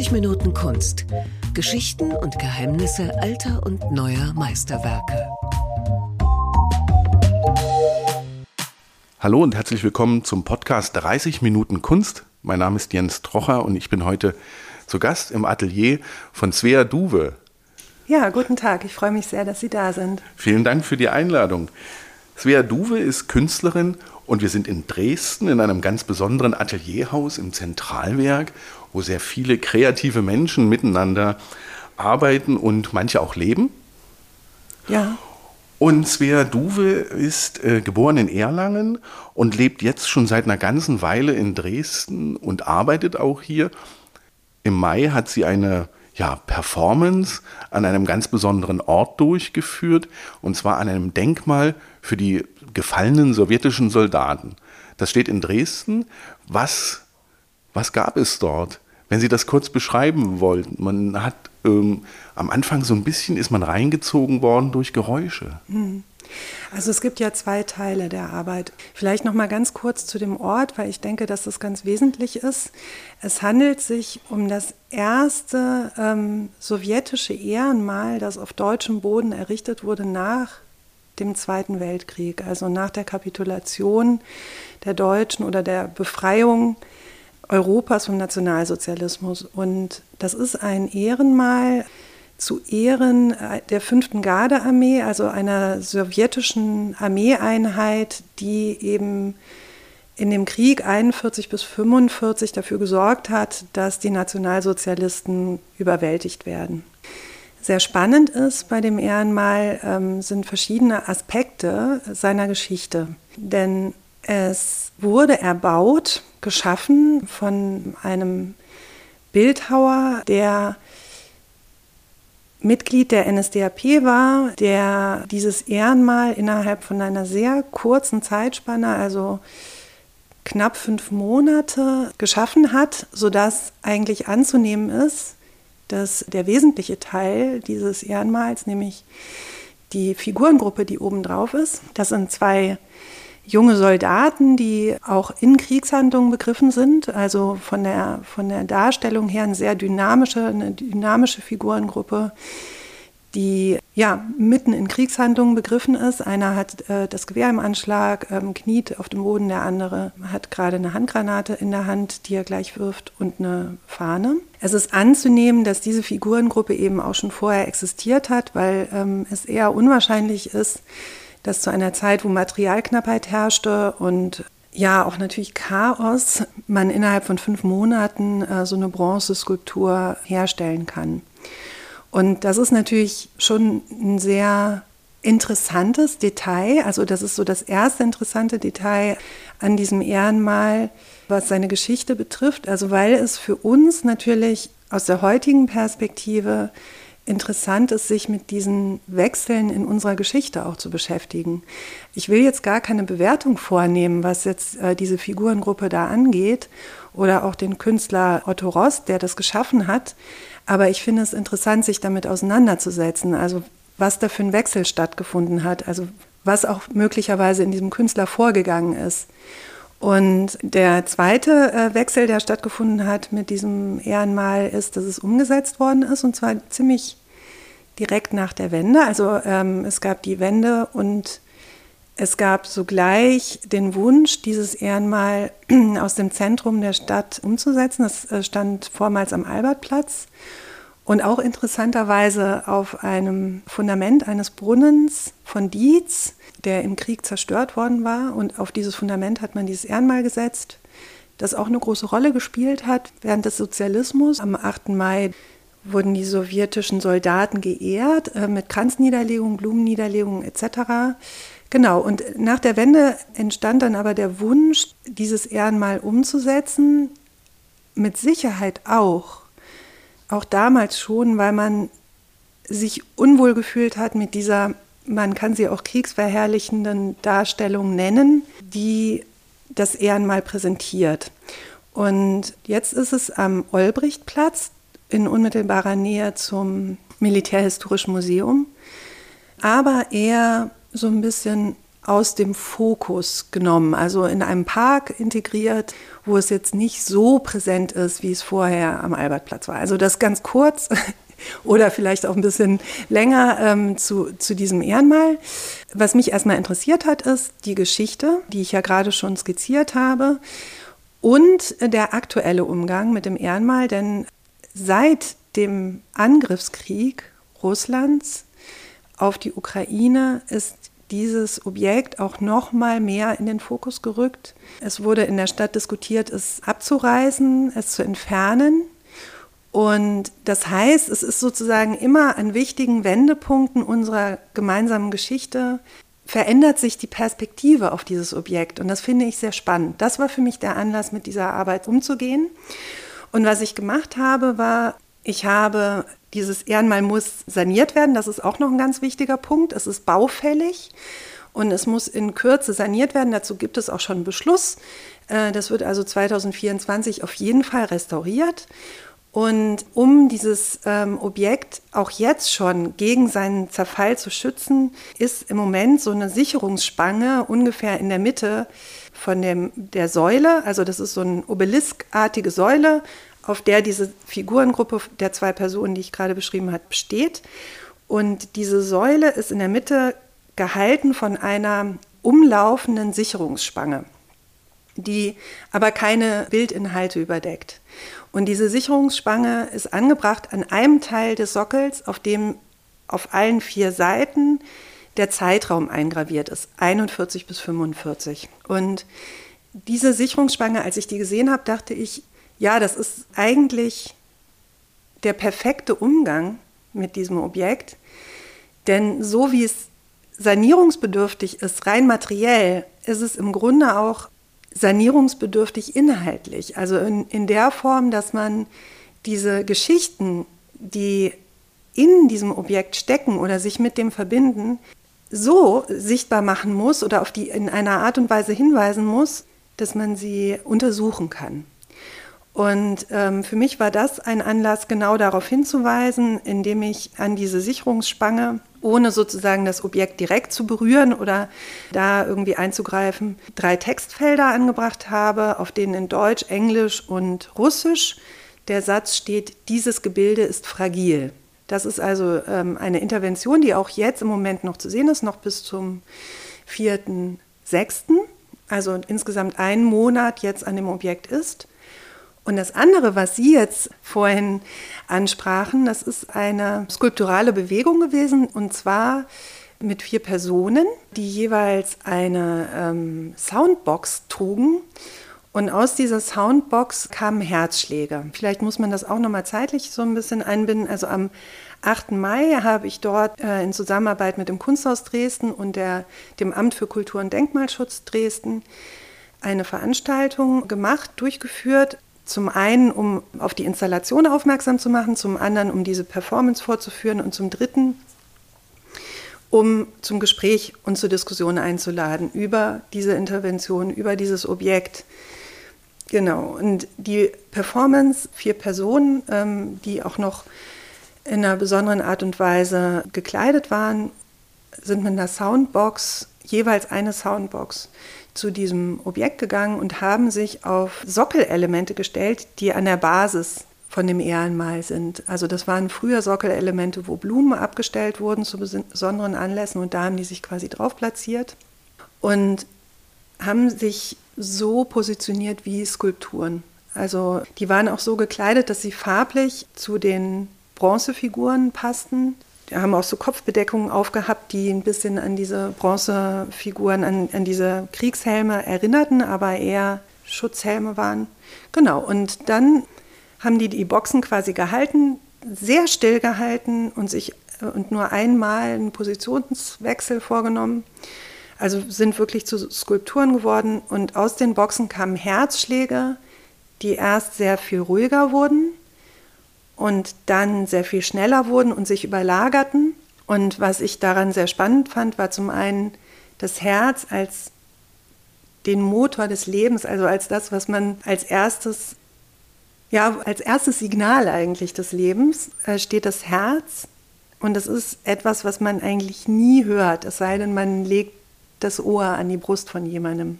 30 Minuten Kunst. Geschichten und Geheimnisse alter und neuer Meisterwerke. Hallo und herzlich willkommen zum Podcast 30 Minuten Kunst. Mein Name ist Jens Trocher und ich bin heute zu Gast im Atelier von Svea Duwe. Ja, guten Tag. Ich freue mich sehr, dass Sie da sind. Vielen Dank für die Einladung. Svea Duwe ist Künstlerin und wir sind in Dresden in einem ganz besonderen Atelierhaus im Zentralwerk, wo sehr viele kreative Menschen miteinander arbeiten und manche auch leben. Ja. Und Svea Duwe ist äh, geboren in Erlangen und lebt jetzt schon seit einer ganzen Weile in Dresden und arbeitet auch hier. Im Mai hat sie eine ja, Performance an einem ganz besonderen Ort durchgeführt, und zwar an einem Denkmal für die gefallenen sowjetischen Soldaten. Das steht in Dresden. Was, was gab es dort? Wenn Sie das kurz beschreiben wollten, man hat ähm, am Anfang so ein bisschen ist man reingezogen worden durch Geräusche. Hm. Also es gibt ja zwei Teile der Arbeit. Vielleicht noch mal ganz kurz zu dem Ort, weil ich denke, dass das ganz wesentlich ist. Es handelt sich um das erste ähm, sowjetische Ehrenmal, das auf deutschem Boden errichtet wurde nach dem Zweiten Weltkrieg, also nach der Kapitulation der Deutschen oder der Befreiung Europas vom Nationalsozialismus. Und das ist ein Ehrenmal zu Ehren der fünften Gardearmee, also einer sowjetischen Armeeeinheit, die eben in dem Krieg 41 bis 45 dafür gesorgt hat, dass die Nationalsozialisten überwältigt werden. Sehr spannend ist bei dem Ehrenmal ähm, sind verschiedene Aspekte seiner Geschichte. Denn es wurde erbaut, geschaffen von einem Bildhauer, der Mitglied der NSDAP war, der dieses Ehrenmal innerhalb von einer sehr kurzen Zeitspanne, also knapp fünf Monate, geschaffen hat, sodass eigentlich anzunehmen ist, dass der wesentliche Teil dieses Ehrenmals, nämlich die Figurengruppe, die oben drauf ist, das sind zwei junge Soldaten, die auch in Kriegshandlungen begriffen sind, also von der, von der Darstellung her eine sehr dynamische, eine dynamische Figurengruppe, die ja mitten in Kriegshandlungen begriffen ist. Einer hat äh, das Gewehr im Anschlag, ähm, kniet auf dem Boden, der andere hat gerade eine Handgranate in der Hand, die er gleich wirft und eine Fahne. Es ist anzunehmen, dass diese Figurengruppe eben auch schon vorher existiert hat, weil ähm, es eher unwahrscheinlich ist, dass zu einer Zeit, wo Materialknappheit herrschte und ja, auch natürlich Chaos, man innerhalb von fünf Monaten äh, so eine Bronzeskulptur herstellen kann. Und das ist natürlich schon ein sehr interessantes Detail. Also das ist so das erste interessante Detail an diesem Ehrenmal, was seine Geschichte betrifft. Also weil es für uns natürlich aus der heutigen Perspektive interessant ist, sich mit diesen Wechseln in unserer Geschichte auch zu beschäftigen. Ich will jetzt gar keine Bewertung vornehmen, was jetzt äh, diese Figurengruppe da angeht oder auch den Künstler Otto Rost, der das geschaffen hat. Aber ich finde es interessant, sich damit auseinanderzusetzen. Also was da für ein Wechsel stattgefunden hat, also was auch möglicherweise in diesem Künstler vorgegangen ist. Und der zweite äh, Wechsel, der stattgefunden hat mit diesem Ehrenmal, ist, dass es umgesetzt worden ist und zwar ziemlich direkt nach der Wende. Also ähm, es gab die Wende und es gab sogleich den Wunsch, dieses Ehrenmal aus dem Zentrum der Stadt umzusetzen. Das äh, stand vormals am Albertplatz und auch interessanterweise auf einem Fundament eines Brunnens von Dietz, der im Krieg zerstört worden war. Und auf dieses Fundament hat man dieses Ehrenmal gesetzt, das auch eine große Rolle gespielt hat während des Sozialismus. Am 8. Mai wurden die sowjetischen Soldaten geehrt äh, mit Kranzniederlegungen, Blumenniederlegungen etc. Genau, und nach der Wende entstand dann aber der Wunsch, dieses Ehrenmal umzusetzen, mit Sicherheit auch, auch damals schon, weil man sich unwohl gefühlt hat mit dieser, man kann sie auch kriegsverherrlichenden Darstellung nennen, die das Ehrenmal präsentiert. Und jetzt ist es am Olbrichtplatz, in unmittelbarer Nähe zum Militärhistorischen Museum, aber eher so ein bisschen aus dem Fokus genommen, also in einem Park integriert, wo es jetzt nicht so präsent ist, wie es vorher am Albertplatz war. Also das ganz kurz oder vielleicht auch ein bisschen länger ähm, zu, zu diesem Ehrenmal. Was mich erstmal interessiert hat, ist die Geschichte, die ich ja gerade schon skizziert habe und der aktuelle Umgang mit dem Ehrenmal, denn seit dem Angriffskrieg Russlands auf die Ukraine ist dieses Objekt auch noch mal mehr in den Fokus gerückt. Es wurde in der Stadt diskutiert, es abzureißen, es zu entfernen. Und das heißt, es ist sozusagen immer an wichtigen Wendepunkten unserer gemeinsamen Geschichte verändert sich die Perspektive auf dieses Objekt. Und das finde ich sehr spannend. Das war für mich der Anlass, mit dieser Arbeit umzugehen. Und was ich gemacht habe, war, ich habe dieses Ehrenmal muss saniert werden. Das ist auch noch ein ganz wichtiger Punkt. Es ist baufällig und es muss in Kürze saniert werden. Dazu gibt es auch schon einen Beschluss. Äh, das wird also 2024 auf jeden Fall restauriert. Und um dieses ähm, Objekt auch jetzt schon gegen seinen Zerfall zu schützen, ist im Moment so eine Sicherungsspange ungefähr in der Mitte von dem, der Säule. Also das ist so eine obeliskartige Säule auf der diese Figurengruppe der zwei Personen, die ich gerade beschrieben habe, besteht. Und diese Säule ist in der Mitte gehalten von einer umlaufenden Sicherungsspange, die aber keine Bildinhalte überdeckt. Und diese Sicherungsspange ist angebracht an einem Teil des Sockels, auf dem auf allen vier Seiten der Zeitraum eingraviert ist, 41 bis 45. Und diese Sicherungsspange, als ich die gesehen habe, dachte ich, ja, das ist eigentlich der perfekte Umgang mit diesem Objekt. Denn so wie es sanierungsbedürftig ist, rein materiell, ist es im Grunde auch sanierungsbedürftig inhaltlich. Also in, in der Form, dass man diese Geschichten, die in diesem Objekt stecken oder sich mit dem verbinden, so sichtbar machen muss oder auf die in einer Art und Weise hinweisen muss, dass man sie untersuchen kann. Und ähm, für mich war das ein Anlass, genau darauf hinzuweisen, indem ich an diese Sicherungsspange, ohne sozusagen das Objekt direkt zu berühren oder da irgendwie einzugreifen, drei Textfelder angebracht habe, auf denen in Deutsch, Englisch und Russisch der Satz steht, dieses Gebilde ist fragil. Das ist also ähm, eine Intervention, die auch jetzt im Moment noch zu sehen ist, noch bis zum 4.6., also insgesamt einen Monat jetzt an dem Objekt ist. Und das andere, was Sie jetzt vorhin ansprachen, das ist eine skulpturale Bewegung gewesen und zwar mit vier Personen, die jeweils eine ähm, Soundbox trugen. Und aus dieser Soundbox kamen Herzschläge. Vielleicht muss man das auch nochmal zeitlich so ein bisschen einbinden. Also am 8. Mai habe ich dort äh, in Zusammenarbeit mit dem Kunsthaus Dresden und der, dem Amt für Kultur und Denkmalschutz Dresden eine Veranstaltung gemacht, durchgeführt zum einen, um auf die Installation aufmerksam zu machen, zum anderen, um diese Performance vorzuführen und zum dritten, um zum Gespräch und zur Diskussion einzuladen über diese Intervention, über dieses Objekt. Genau, und die Performance, vier Personen, ähm, die auch noch in einer besonderen Art und Weise gekleidet waren, sind mit einer Soundbox, jeweils eine Soundbox, zu diesem Objekt gegangen und haben sich auf Sockelelemente gestellt, die an der Basis von dem Ehrenmal sind. Also das waren früher Sockelelemente, wo Blumen abgestellt wurden zu besonderen Anlässen und da haben die sich quasi drauf platziert und haben sich so positioniert wie Skulpturen. Also die waren auch so gekleidet, dass sie farblich zu den Bronzefiguren passten haben auch so Kopfbedeckungen aufgehabt, die ein bisschen an diese Bronzefiguren, an, an diese Kriegshelme erinnerten, aber eher Schutzhelme waren. Genau, und dann haben die die Boxen quasi gehalten, sehr still gehalten und sich und nur einmal einen Positionswechsel vorgenommen. Also sind wirklich zu Skulpturen geworden und aus den Boxen kamen Herzschläge, die erst sehr viel ruhiger wurden und dann sehr viel schneller wurden und sich überlagerten. Und was ich daran sehr spannend fand, war zum einen das Herz als den Motor des Lebens, also als das, was man als erstes, ja, als erstes Signal eigentlich des Lebens äh, steht das Herz. Und das ist etwas, was man eigentlich nie hört, es sei denn, man legt das Ohr an die Brust von jemandem.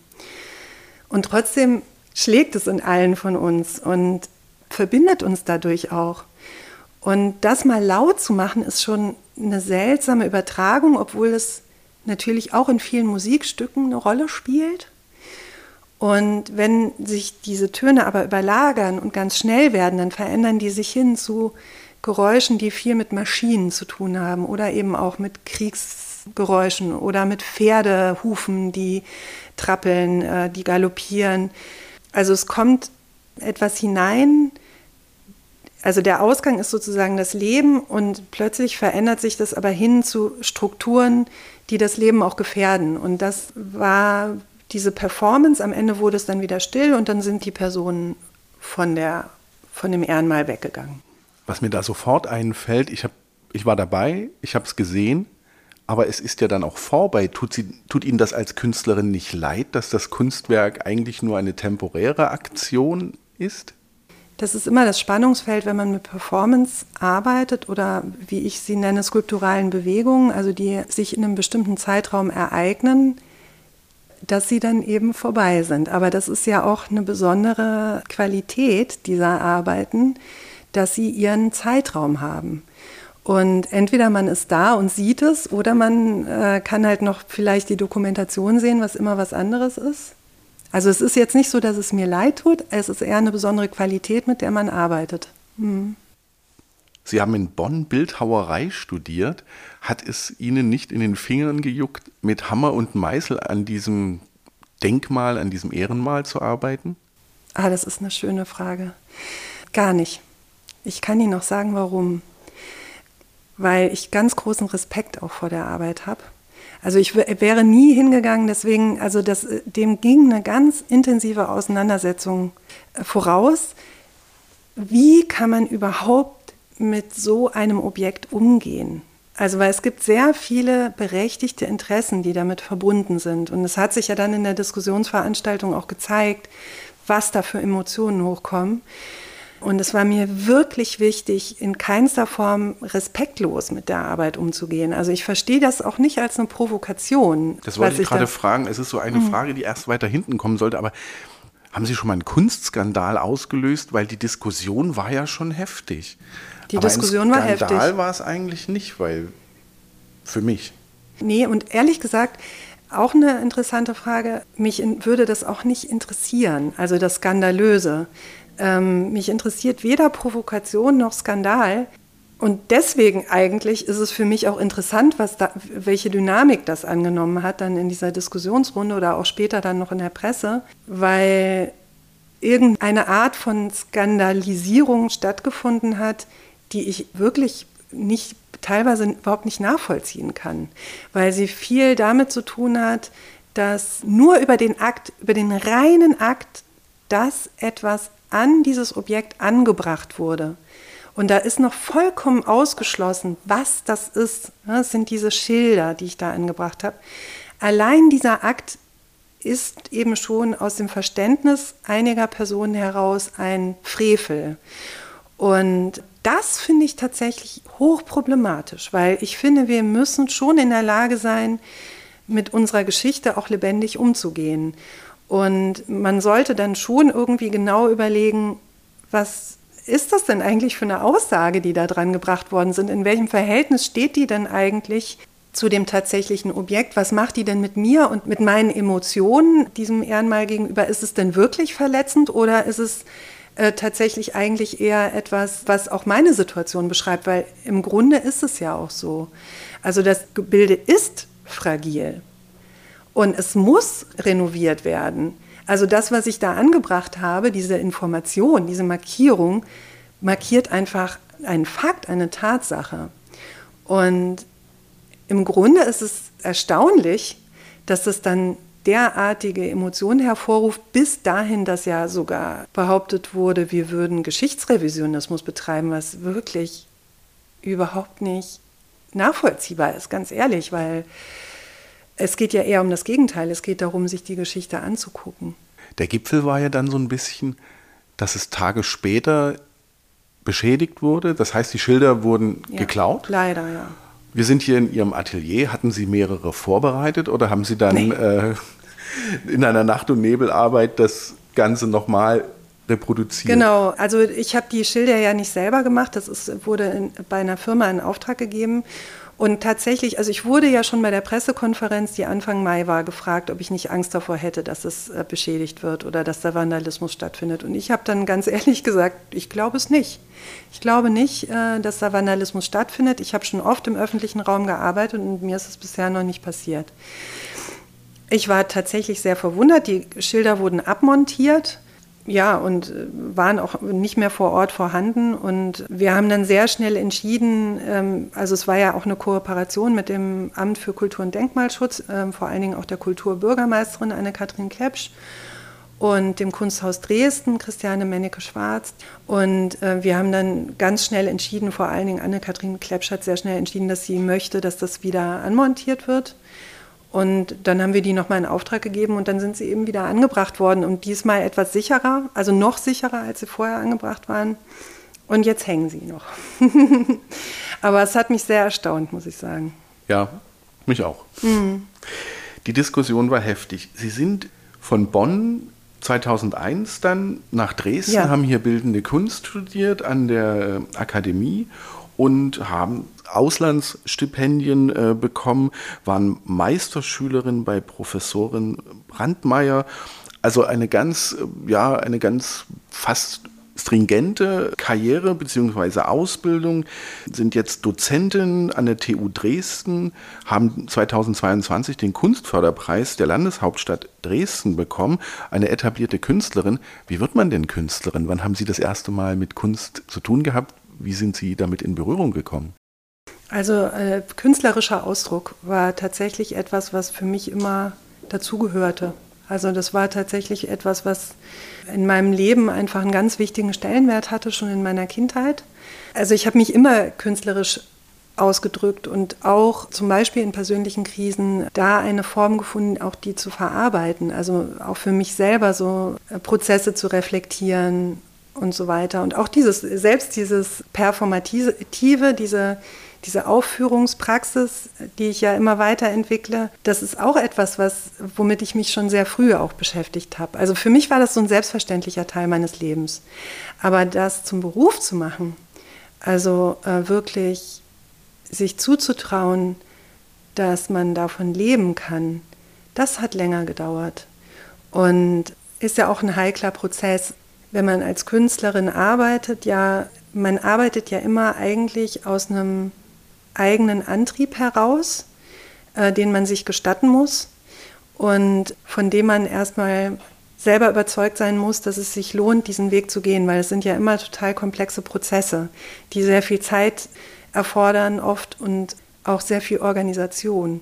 Und trotzdem schlägt es in allen von uns und verbindet uns dadurch auch. Und das mal laut zu machen, ist schon eine seltsame Übertragung, obwohl es natürlich auch in vielen Musikstücken eine Rolle spielt. Und wenn sich diese Töne aber überlagern und ganz schnell werden, dann verändern die sich hin zu Geräuschen, die viel mit Maschinen zu tun haben oder eben auch mit Kriegsgeräuschen oder mit Pferdehufen, die trappeln, äh, die galoppieren. Also es kommt etwas hinein, also der Ausgang ist sozusagen das Leben und plötzlich verändert sich das aber hin zu Strukturen, die das Leben auch gefährden. Und das war diese Performance. Am Ende wurde es dann wieder still und dann sind die Personen von, der, von dem Ehrenmal weggegangen. Was mir da sofort einfällt, ich, hab, ich war dabei, ich habe es gesehen, aber es ist ja dann auch vorbei. Tut, sie, tut Ihnen das als Künstlerin nicht leid, dass das Kunstwerk eigentlich nur eine temporäre Aktion ist? Das ist immer das Spannungsfeld, wenn man mit Performance arbeitet oder wie ich sie nenne, skulpturalen Bewegungen, also die sich in einem bestimmten Zeitraum ereignen, dass sie dann eben vorbei sind. Aber das ist ja auch eine besondere Qualität dieser Arbeiten, dass sie ihren Zeitraum haben. Und entweder man ist da und sieht es oder man äh, kann halt noch vielleicht die Dokumentation sehen, was immer was anderes ist. Also es ist jetzt nicht so, dass es mir leid tut, es ist eher eine besondere Qualität, mit der man arbeitet. Hm. Sie haben in Bonn Bildhauerei studiert. Hat es Ihnen nicht in den Fingern gejuckt, mit Hammer und Meißel an diesem Denkmal, an diesem Ehrenmal zu arbeiten? Ah, das ist eine schöne Frage. Gar nicht. Ich kann Ihnen auch sagen, warum. Weil ich ganz großen Respekt auch vor der Arbeit habe. Also ich wäre nie hingegangen, deswegen, also das, dem ging eine ganz intensive Auseinandersetzung äh, voraus. Wie kann man überhaupt mit so einem Objekt umgehen? Also weil es gibt sehr viele berechtigte Interessen, die damit verbunden sind. Und es hat sich ja dann in der Diskussionsveranstaltung auch gezeigt, was da für Emotionen hochkommen. Und es war mir wirklich wichtig, in keinster Form respektlos mit der Arbeit umzugehen. Also ich verstehe das auch nicht als eine Provokation. Das wollte ich gerade fragen. Es ist so eine mhm. Frage, die erst weiter hinten kommen sollte, aber haben Sie schon mal einen Kunstskandal ausgelöst? Weil die Diskussion war ja schon heftig. Die aber Diskussion war heftig. Skandal war es eigentlich nicht, weil für mich. Nee, und ehrlich gesagt, auch eine interessante Frage. Mich in, würde das auch nicht interessieren, also das Skandalöse. Ähm, mich interessiert weder Provokation noch Skandal. Und deswegen eigentlich ist es für mich auch interessant, was da, welche Dynamik das angenommen hat, dann in dieser Diskussionsrunde oder auch später dann noch in der Presse, weil irgendeine Art von Skandalisierung stattgefunden hat, die ich wirklich nicht teilweise überhaupt nicht nachvollziehen kann, weil sie viel damit zu tun hat, dass nur über den Akt, über den reinen Akt, dass etwas an dieses Objekt angebracht wurde. Und da ist noch vollkommen ausgeschlossen, was das ist. Das sind diese Schilder, die ich da angebracht habe. Allein dieser Akt ist eben schon aus dem Verständnis einiger Personen heraus ein Frevel. Und das finde ich tatsächlich hochproblematisch, weil ich finde, wir müssen schon in der Lage sein, mit unserer Geschichte auch lebendig umzugehen. Und man sollte dann schon irgendwie genau überlegen, was ist das denn eigentlich für eine Aussage, die da dran gebracht worden sind? In welchem Verhältnis steht die denn eigentlich zu dem tatsächlichen Objekt? Was macht die denn mit mir und mit meinen Emotionen diesem Ehrenmal gegenüber? Ist es denn wirklich verletzend oder ist es äh, tatsächlich eigentlich eher etwas, was auch meine Situation beschreibt? Weil im Grunde ist es ja auch so. Also das Gebilde ist fragil. Und es muss renoviert werden. Also das, was ich da angebracht habe, diese Information, diese Markierung, markiert einfach einen Fakt, eine Tatsache. Und im Grunde ist es erstaunlich, dass das dann derartige Emotionen hervorruft, bis dahin, dass ja sogar behauptet wurde, wir würden Geschichtsrevisionismus betreiben, was wirklich überhaupt nicht nachvollziehbar ist, ganz ehrlich, weil es geht ja eher um das Gegenteil. Es geht darum, sich die Geschichte anzugucken. Der Gipfel war ja dann so ein bisschen, dass es Tage später beschädigt wurde. Das heißt, die Schilder wurden ja, geklaut. Leider, ja. Wir sind hier in Ihrem Atelier. Hatten Sie mehrere vorbereitet oder haben Sie dann nee. äh, in einer Nacht- und Nebelarbeit das Ganze nochmal reproduziert? Genau, also ich habe die Schilder ja nicht selber gemacht. Das ist, wurde in, bei einer Firma in Auftrag gegeben. Und tatsächlich, also ich wurde ja schon bei der Pressekonferenz, die Anfang Mai war, gefragt, ob ich nicht Angst davor hätte, dass es äh, beschädigt wird oder dass da Vandalismus stattfindet. Und ich habe dann ganz ehrlich gesagt, ich glaube es nicht. Ich glaube nicht, äh, dass da Vandalismus stattfindet. Ich habe schon oft im öffentlichen Raum gearbeitet und mir ist es bisher noch nicht passiert. Ich war tatsächlich sehr verwundert. Die Schilder wurden abmontiert ja, und äh, waren auch nicht mehr vor Ort vorhanden. Und wir haben dann sehr schnell entschieden, ähm, also es war ja auch eine Kooperation mit dem Amt für Kultur und Denkmalschutz, ähm, vor allen Dingen auch der Kulturbürgermeisterin Anne-Kathrin Klepsch und dem Kunsthaus Dresden, Christiane Mennecke-Schwarz. Und äh, wir haben dann ganz schnell entschieden, vor allen Dingen Anne-Kathrin Klepsch hat sehr schnell entschieden, dass sie möchte, dass das wieder anmontiert wird. Und dann haben wir die nochmal in Auftrag gegeben und dann sind sie eben wieder angebracht worden und diesmal etwas sicherer, also noch sicherer, als sie vorher angebracht waren. Und jetzt hängen sie noch. Aber es hat mich sehr erstaunt, muss ich sagen. Ja, mich auch. Mhm. Die Diskussion war heftig. Sie sind von Bonn 2001 dann nach Dresden, ja. haben hier bildende Kunst studiert an der Akademie und haben Auslandsstipendien äh, bekommen, waren Meisterschülerin bei Professorin Brandmeier. Also eine ganz, äh, ja, eine ganz fast stringente Karriere bzw. Ausbildung, sind jetzt Dozentin an der TU Dresden, haben 2022 den Kunstförderpreis der Landeshauptstadt Dresden bekommen, eine etablierte Künstlerin. Wie wird man denn Künstlerin? Wann haben Sie das erste Mal mit Kunst zu tun gehabt? Wie sind Sie damit in Berührung gekommen? Also äh, künstlerischer Ausdruck war tatsächlich etwas, was für mich immer dazugehörte. Also das war tatsächlich etwas, was in meinem Leben einfach einen ganz wichtigen Stellenwert hatte, schon in meiner Kindheit. Also ich habe mich immer künstlerisch ausgedrückt und auch zum Beispiel in persönlichen Krisen da eine Form gefunden, auch die zu verarbeiten. Also auch für mich selber so äh, Prozesse zu reflektieren und so weiter. Und auch dieses, selbst dieses Performative, diese, diese Aufführungspraxis, die ich ja immer weiterentwickle, das ist auch etwas, was, womit ich mich schon sehr früh auch beschäftigt habe. Also für mich war das so ein selbstverständlicher Teil meines Lebens. Aber das zum Beruf zu machen, also äh, wirklich sich zuzutrauen, dass man davon leben kann, das hat länger gedauert. Und ist ja auch ein heikler Prozess wenn man als Künstlerin arbeitet, ja, man arbeitet ja immer eigentlich aus einem eigenen Antrieb heraus, äh, den man sich gestatten muss und von dem man erstmal selber überzeugt sein muss, dass es sich lohnt, diesen Weg zu gehen, weil es sind ja immer total komplexe Prozesse, die sehr viel Zeit erfordern oft und auch sehr viel Organisation.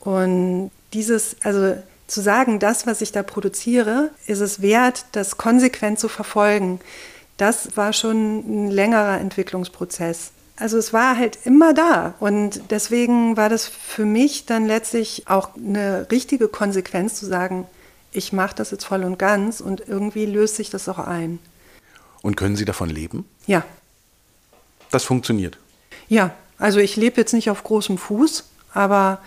Und dieses, also zu sagen, das, was ich da produziere, ist es wert, das konsequent zu verfolgen. Das war schon ein längerer Entwicklungsprozess. Also es war halt immer da und deswegen war das für mich dann letztlich auch eine richtige Konsequenz zu sagen, ich mache das jetzt voll und ganz und irgendwie löst sich das auch ein. Und können Sie davon leben? Ja. Das funktioniert? Ja, also ich lebe jetzt nicht auf großem Fuß, aber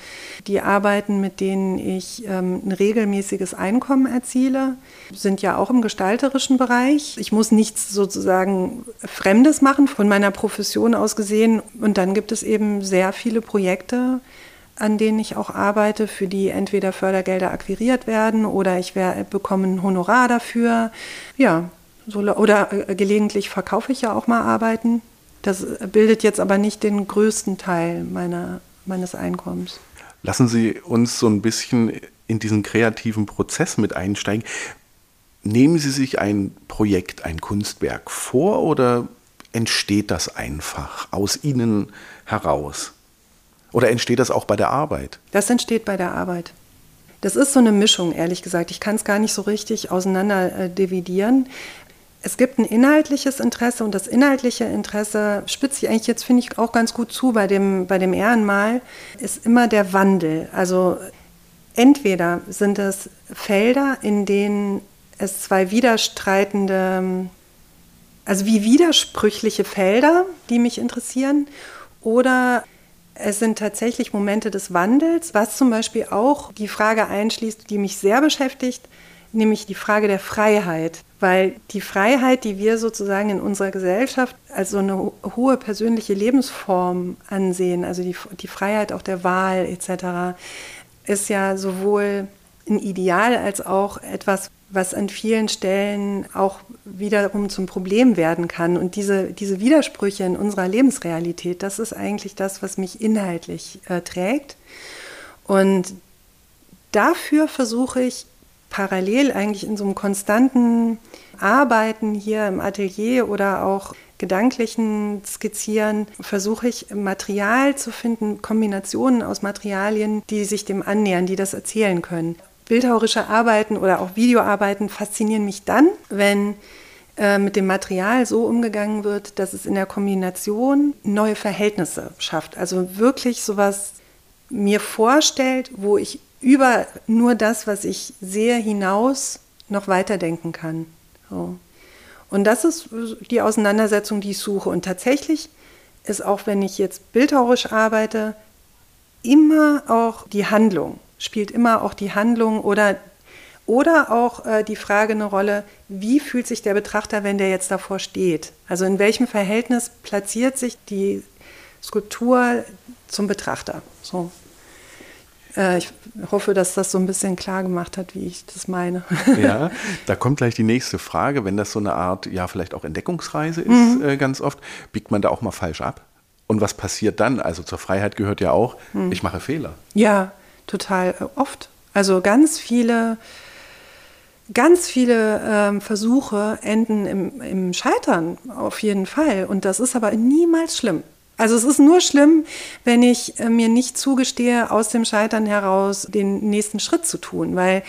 die Arbeiten, mit denen ich ähm, ein regelmäßiges Einkommen erziele, sind ja auch im gestalterischen Bereich. Ich muss nichts sozusagen Fremdes machen, von meiner Profession aus gesehen. Und dann gibt es eben sehr viele Projekte, an denen ich auch arbeite, für die entweder Fördergelder akquiriert werden oder ich wär, bekomme ein Honorar dafür. Ja, so, oder äh, gelegentlich verkaufe ich ja auch mal Arbeiten. Das bildet jetzt aber nicht den größten Teil meiner meines Einkommens. Lassen Sie uns so ein bisschen in diesen kreativen Prozess mit einsteigen. Nehmen Sie sich ein Projekt, ein Kunstwerk vor oder entsteht das einfach aus Ihnen heraus? Oder entsteht das auch bei der Arbeit? Das entsteht bei der Arbeit. Das ist so eine Mischung, ehrlich gesagt. Ich kann es gar nicht so richtig auseinander äh, dividieren. Es gibt ein inhaltliches Interesse und das inhaltliche Interesse spitzt sich eigentlich jetzt, finde ich, auch ganz gut zu bei dem, bei dem Ehrenmal, ist immer der Wandel. Also entweder sind es Felder, in denen es zwei widerstreitende, also wie widersprüchliche Felder, die mich interessieren, oder es sind tatsächlich Momente des Wandels, was zum Beispiel auch die Frage einschließt, die mich sehr beschäftigt, nämlich die Frage der Freiheit. Weil die Freiheit, die wir sozusagen in unserer Gesellschaft als so eine hohe persönliche Lebensform ansehen, also die, die Freiheit auch der Wahl etc., ist ja sowohl ein Ideal als auch etwas, was an vielen Stellen auch wiederum zum Problem werden kann. Und diese, diese Widersprüche in unserer Lebensrealität, das ist eigentlich das, was mich inhaltlich äh, trägt. Und dafür versuche ich parallel eigentlich in so einem konstanten Arbeiten hier im Atelier oder auch gedanklichen Skizzieren versuche ich Material zu finden, Kombinationen aus Materialien, die sich dem annähern, die das erzählen können. Bildhauerische Arbeiten oder auch Videoarbeiten faszinieren mich dann, wenn äh, mit dem Material so umgegangen wird, dass es in der Kombination neue Verhältnisse schafft. Also wirklich sowas mir vorstellt, wo ich über nur das, was ich sehe, hinaus noch weiterdenken kann. So. Und das ist die Auseinandersetzung, die ich suche. Und tatsächlich ist auch, wenn ich jetzt bildhauerisch arbeite, immer auch die Handlung, spielt immer auch die Handlung oder, oder auch äh, die Frage eine Rolle, wie fühlt sich der Betrachter, wenn der jetzt davor steht? Also in welchem Verhältnis platziert sich die Skulptur zum Betrachter? So. Äh, ich hoffe, dass das so ein bisschen klar gemacht hat, wie ich das meine. Ja, da kommt gleich die nächste Frage. Wenn das so eine Art, ja, vielleicht auch Entdeckungsreise ist, mhm. äh, ganz oft, biegt man da auch mal falsch ab? Und was passiert dann? Also zur Freiheit gehört ja auch, mhm. ich mache Fehler. Ja, total äh, oft. Also ganz viele, ganz viele ähm, Versuche enden im, im Scheitern auf jeden Fall. Und das ist aber niemals schlimm. Also es ist nur schlimm, wenn ich äh, mir nicht zugestehe, aus dem Scheitern heraus den nächsten Schritt zu tun, weil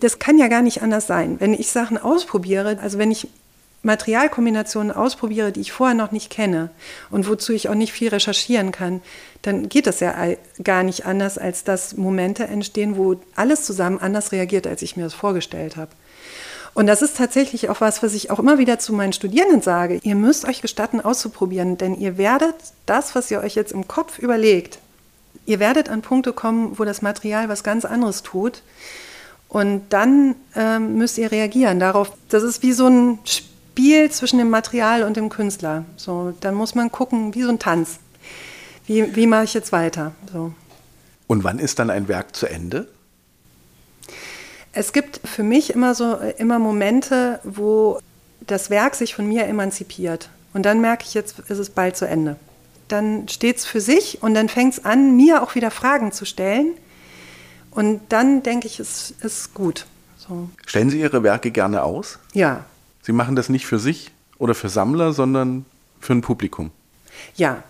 das kann ja gar nicht anders sein. Wenn ich Sachen ausprobiere, also wenn ich Materialkombinationen ausprobiere, die ich vorher noch nicht kenne und wozu ich auch nicht viel recherchieren kann, dann geht das ja gar nicht anders, als dass Momente entstehen, wo alles zusammen anders reagiert, als ich mir das vorgestellt habe. Und das ist tatsächlich auch was, was ich auch immer wieder zu meinen Studierenden sage. Ihr müsst euch gestatten, auszuprobieren, denn ihr werdet das, was ihr euch jetzt im Kopf überlegt, ihr werdet an Punkte kommen, wo das Material was ganz anderes tut. Und dann ähm, müsst ihr reagieren darauf. Das ist wie so ein Spiel zwischen dem Material und dem Künstler. So, dann muss man gucken, wie so ein Tanz. Wie, wie mache ich jetzt weiter? So. Und wann ist dann ein Werk zu Ende? Es gibt für mich immer so immer Momente, wo das Werk sich von mir emanzipiert. Und dann merke ich, jetzt ist es bald zu Ende. Dann steht es für sich und dann fängt es an, mir auch wieder Fragen zu stellen. Und dann denke ich, es ist gut. So. Stellen Sie Ihre Werke gerne aus? Ja. Sie machen das nicht für sich oder für Sammler, sondern für ein Publikum? Ja.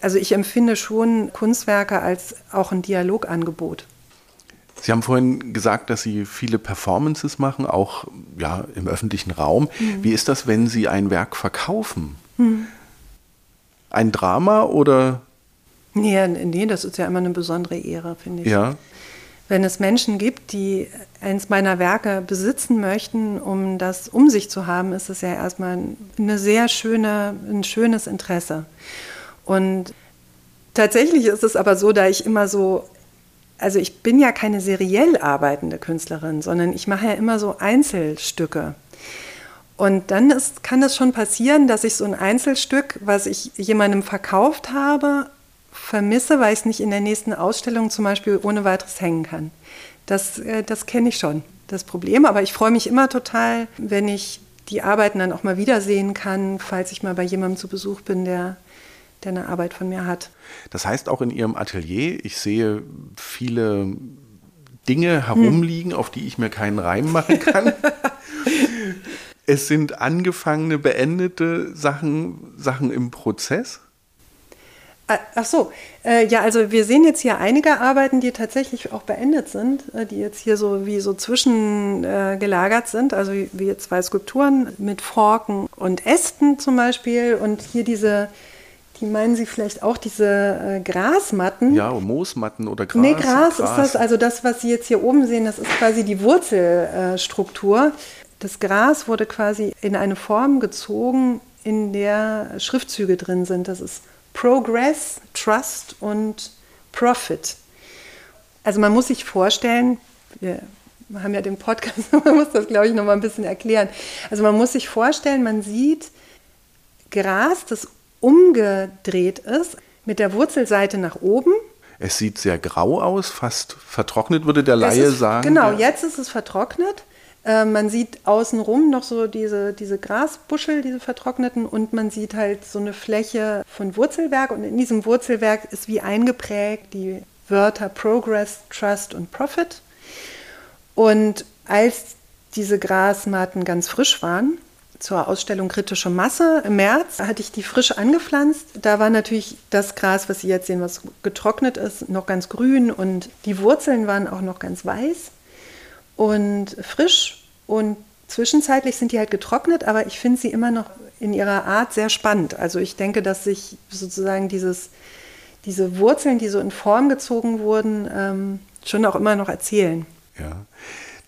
Also ich empfinde schon Kunstwerke als auch ein Dialogangebot. Sie haben vorhin gesagt, dass Sie viele Performances machen, auch ja, im öffentlichen Raum. Mhm. Wie ist das, wenn Sie ein Werk verkaufen? Mhm. Ein Drama oder? Nee, nee, das ist ja immer eine besondere Ehre, finde ich. Ja. Wenn es Menschen gibt, die eins meiner Werke besitzen möchten, um das um sich zu haben, ist es ja erstmal eine sehr schöne, ein schönes Interesse. Und tatsächlich ist es aber so, da ich immer so also ich bin ja keine seriell arbeitende Künstlerin, sondern ich mache ja immer so Einzelstücke. Und dann ist, kann es schon passieren, dass ich so ein Einzelstück, was ich jemandem verkauft habe, vermisse, weil ich es nicht in der nächsten Ausstellung zum Beispiel ohne weiteres hängen kann. Das, äh, das kenne ich schon, das Problem. Aber ich freue mich immer total, wenn ich die Arbeiten dann auch mal wiedersehen kann, falls ich mal bei jemandem zu Besuch bin, der der eine Arbeit von mir hat. Das heißt auch in Ihrem Atelier, ich sehe viele Dinge herumliegen, hm. auf die ich mir keinen Reim machen kann. es sind angefangene, beendete Sachen, Sachen im Prozess. Ach so, äh, ja, also wir sehen jetzt hier einige Arbeiten, die tatsächlich auch beendet sind, äh, die jetzt hier so wie so zwischengelagert äh, sind, also wie, wie zwei Skulpturen mit Forken und Ästen zum Beispiel und hier diese die meinen Sie vielleicht auch diese äh, Grasmatten? Ja, Moosmatten oder Gras. Nee, Gras, Gras, ist das, also das, was Sie jetzt hier oben sehen, das ist quasi die Wurzelstruktur. das Gras wurde quasi in eine Form gezogen, in der Schriftzüge drin sind. Das ist Progress, Trust und Profit. Also man muss sich vorstellen, wir haben ja den Podcast, man muss das, glaube ich, noch mal ein bisschen erklären. Also man muss sich vorstellen, man sieht Gras, das umgedreht ist, mit der Wurzelseite nach oben. Es sieht sehr grau aus, fast vertrocknet, würde der Laie ist, sagen. Genau, jetzt ist es vertrocknet. Äh, man sieht außenrum noch so diese, diese Grasbuschel, diese vertrockneten, und man sieht halt so eine Fläche von Wurzelwerk. Und in diesem Wurzelwerk ist wie eingeprägt die Wörter Progress, Trust und Profit. Und als diese Grasmatten ganz frisch waren, zur Ausstellung Kritische Masse im März hatte ich die frisch angepflanzt. Da war natürlich das Gras, was Sie jetzt sehen, was getrocknet ist, noch ganz grün und die Wurzeln waren auch noch ganz weiß und frisch und zwischenzeitlich sind die halt getrocknet, aber ich finde sie immer noch in ihrer Art sehr spannend. Also ich denke, dass sich sozusagen dieses, diese Wurzeln, die so in Form gezogen wurden, ähm, schon auch immer noch erzählen. Ja,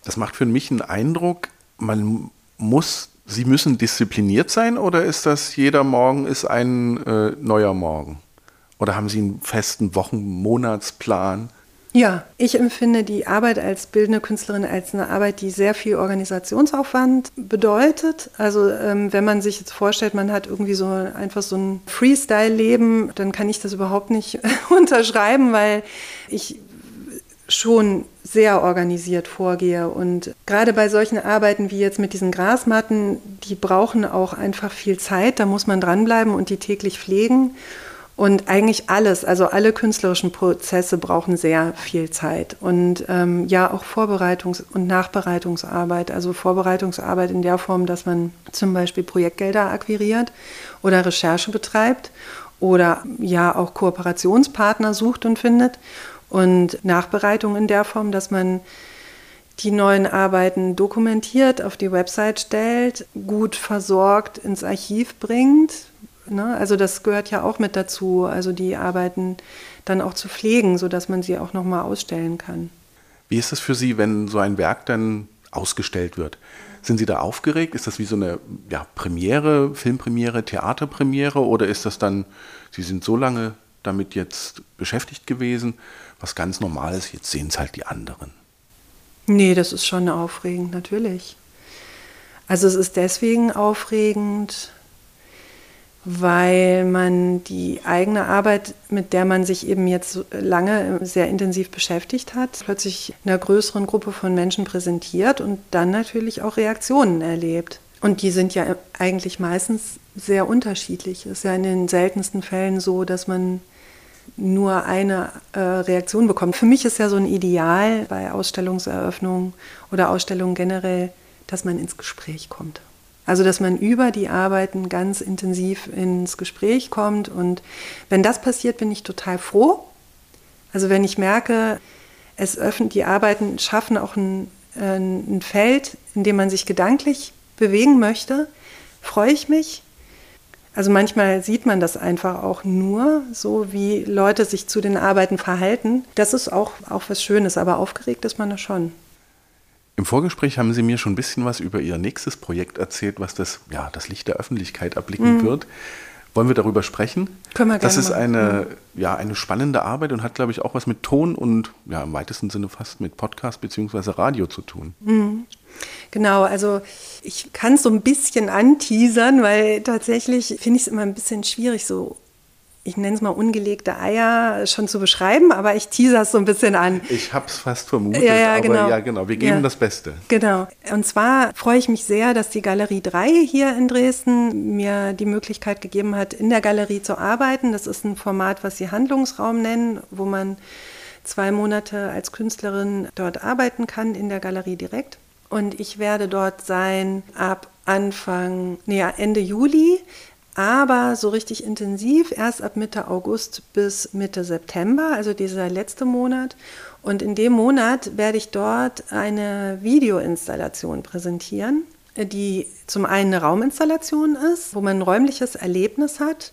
das macht für mich einen Eindruck, man muss, sie müssen diszipliniert sein oder ist das jeder Morgen ist ein äh, neuer Morgen? Oder haben Sie einen festen Wochen-, Monatsplan? Ja, ich empfinde die Arbeit als bildende Künstlerin als eine Arbeit, die sehr viel Organisationsaufwand bedeutet. Also ähm, wenn man sich jetzt vorstellt, man hat irgendwie so einfach so ein Freestyle-Leben, dann kann ich das überhaupt nicht unterschreiben, weil ich schon sehr organisiert vorgehe. Und gerade bei solchen Arbeiten wie jetzt mit diesen Grasmatten, die brauchen auch einfach viel Zeit. Da muss man dranbleiben und die täglich pflegen. Und eigentlich alles, also alle künstlerischen Prozesse brauchen sehr viel Zeit. Und ähm, ja, auch Vorbereitungs- und Nachbereitungsarbeit. Also Vorbereitungsarbeit in der Form, dass man zum Beispiel Projektgelder akquiriert oder Recherche betreibt oder ja auch Kooperationspartner sucht und findet. Und Nachbereitung in der Form, dass man die neuen Arbeiten dokumentiert, auf die Website stellt, gut versorgt ins Archiv bringt, Ne? Also das gehört ja auch mit dazu, also die Arbeiten dann auch zu pflegen, sodass man sie auch nochmal ausstellen kann. Wie ist es für Sie, wenn so ein Werk dann ausgestellt wird? Sind Sie da aufgeregt? Ist das wie so eine ja, Premiere, Filmpremiere, Theaterpremiere oder ist das dann, Sie sind so lange damit jetzt beschäftigt gewesen, was ganz normal ist, jetzt sehen es halt die anderen? Nee, das ist schon aufregend, natürlich. Also es ist deswegen aufregend, weil man die eigene Arbeit, mit der man sich eben jetzt lange sehr intensiv beschäftigt hat, plötzlich einer größeren Gruppe von Menschen präsentiert und dann natürlich auch Reaktionen erlebt. Und die sind ja eigentlich meistens sehr unterschiedlich. Es ist ja in den seltensten Fällen so, dass man nur eine äh, Reaktion bekommt. Für mich ist ja so ein Ideal bei Ausstellungseröffnungen oder Ausstellungen generell, dass man ins Gespräch kommt. Also, dass man über die Arbeiten ganz intensiv ins Gespräch kommt. Und wenn das passiert, bin ich total froh. Also, wenn ich merke, es öffnet, die Arbeiten schaffen auch ein, ein Feld, in dem man sich gedanklich bewegen möchte, freue ich mich. Also manchmal sieht man das einfach auch nur, so wie Leute sich zu den Arbeiten verhalten. Das ist auch, auch was Schönes, aber aufgeregt ist man da schon. Im Vorgespräch haben Sie mir schon ein bisschen was über Ihr nächstes Projekt erzählt, was das, ja, das Licht der Öffentlichkeit erblicken mhm. wird. Wollen wir darüber sprechen? Können wir gerne Das ist eine, ja, eine spannende Arbeit und hat, glaube ich, auch was mit Ton und ja, im weitesten Sinne fast mit Podcast bzw. Radio zu tun. Mhm. Genau, also ich kann es so ein bisschen anteasern, weil tatsächlich finde ich es immer ein bisschen schwierig, so ich nenne es mal ungelegte Eier schon zu beschreiben, aber ich teaser es so ein bisschen an. Ich habe es fast vermutet, ja, ja, aber genau. ja, genau, wir geben Ja. das Beste. Genau. Und zwar freue ich mich sehr, dass die Galerie 3 hier in Dresden mir die Möglichkeit gegeben hat, in der Galerie zu arbeiten. Das ist ein Format, was sie Handlungsraum nennen, wo man zwei Monate als Künstlerin dort arbeiten kann, in der Galerie direkt. Und ich werde dort sein ab Anfang, nee, Ende Juli, aber so richtig intensiv erst ab Mitte August bis Mitte September, also dieser letzte Monat. Und in dem Monat werde ich dort eine Videoinstallation präsentieren, die zum einen eine Rauminstallation ist, wo man ein räumliches Erlebnis hat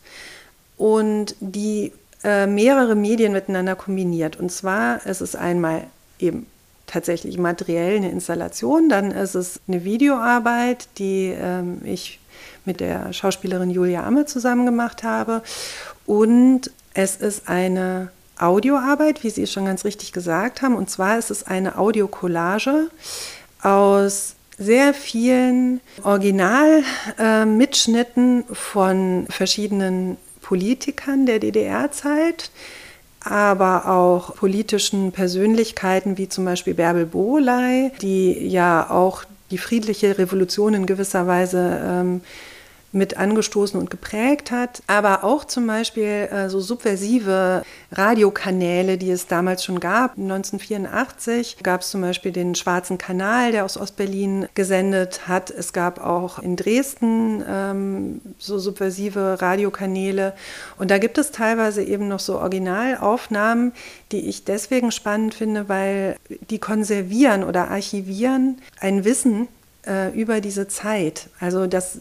und die äh, mehrere Medien miteinander kombiniert. Und zwar ist es einmal eben tatsächlich materiell eine Installation, dann ist es eine Videoarbeit, die ähm, ich mit der Schauspielerin Julia Amme zusammen gemacht habe. Und es ist eine Audioarbeit, wie Sie schon ganz richtig gesagt haben. Und zwar ist es eine Audiokollage aus sehr vielen Originalmitschnitten äh, von verschiedenen Politikern der DDR-Zeit, aber auch politischen Persönlichkeiten wie zum Beispiel Bärbel Bohley, die ja auch die friedliche Revolution in gewisser Weise ähm, mit angestoßen und geprägt hat, aber auch zum Beispiel äh, so subversive Radiokanäle, die es damals schon gab. 1984 gab es zum Beispiel den Schwarzen Kanal, der aus Ostberlin gesendet hat. Es gab auch in Dresden ähm, so subversive Radiokanäle. Und da gibt es teilweise eben noch so Originalaufnahmen, die ich deswegen spannend finde, weil die konservieren oder archivieren ein Wissen äh, über diese Zeit. Also das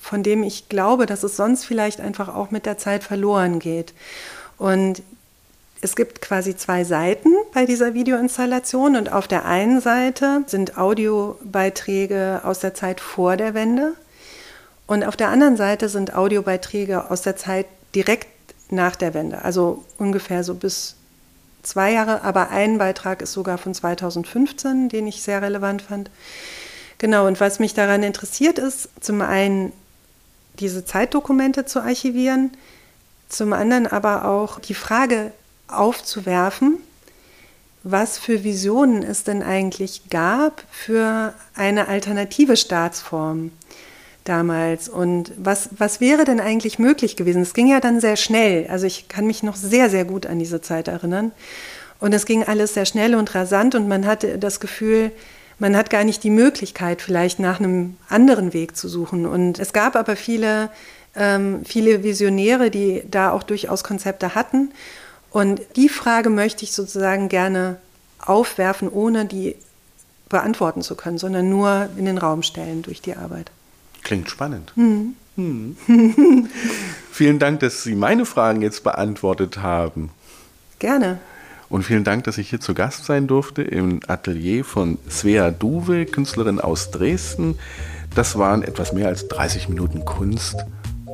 von dem ich glaube, dass es sonst vielleicht einfach auch mit der Zeit verloren geht. Und es gibt quasi zwei Seiten bei dieser Videoinstallation und auf der einen Seite sind Audiobeiträge aus der Zeit vor der Wende und auf der anderen Seite sind Audiobeiträge aus der Zeit direkt nach der Wende, also ungefähr so bis zwei Jahre, aber ein Beitrag ist sogar von 2015, den ich sehr relevant fand. Genau, und was mich daran interessiert ist, zum einen diese Zeitdokumente zu archivieren, zum anderen aber auch die Frage aufzuwerfen, was für Visionen es denn eigentlich gab für eine alternative Staatsform damals und was, was wäre denn eigentlich möglich gewesen? Es ging ja dann sehr schnell, also ich kann mich noch sehr, sehr gut an diese Zeit erinnern und es ging alles sehr schnell und rasant und man hatte das Gefühl, man hat gar nicht die Möglichkeit, vielleicht nach einem anderen Weg zu suchen. Und es gab aber viele, ähm, viele Visionäre, die da auch durchaus Konzepte hatten. Und die Frage möchte ich sozusagen gerne aufwerfen, ohne die beantworten zu können, sondern nur in den Raum stellen durch die Arbeit. Klingt spannend. Mhm. Hm. Vielen Dank, dass Sie meine Fragen jetzt beantwortet haben. Gerne. Und vielen Dank, dass ich hier zu Gast sein durfte im Atelier von Svea Duwe, Künstlerin aus Dresden. Das waren etwas mehr als 30 Minuten Kunst.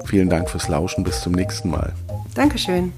Vielen Dank fürs Lauschen. Bis zum nächsten Mal. Dankeschön.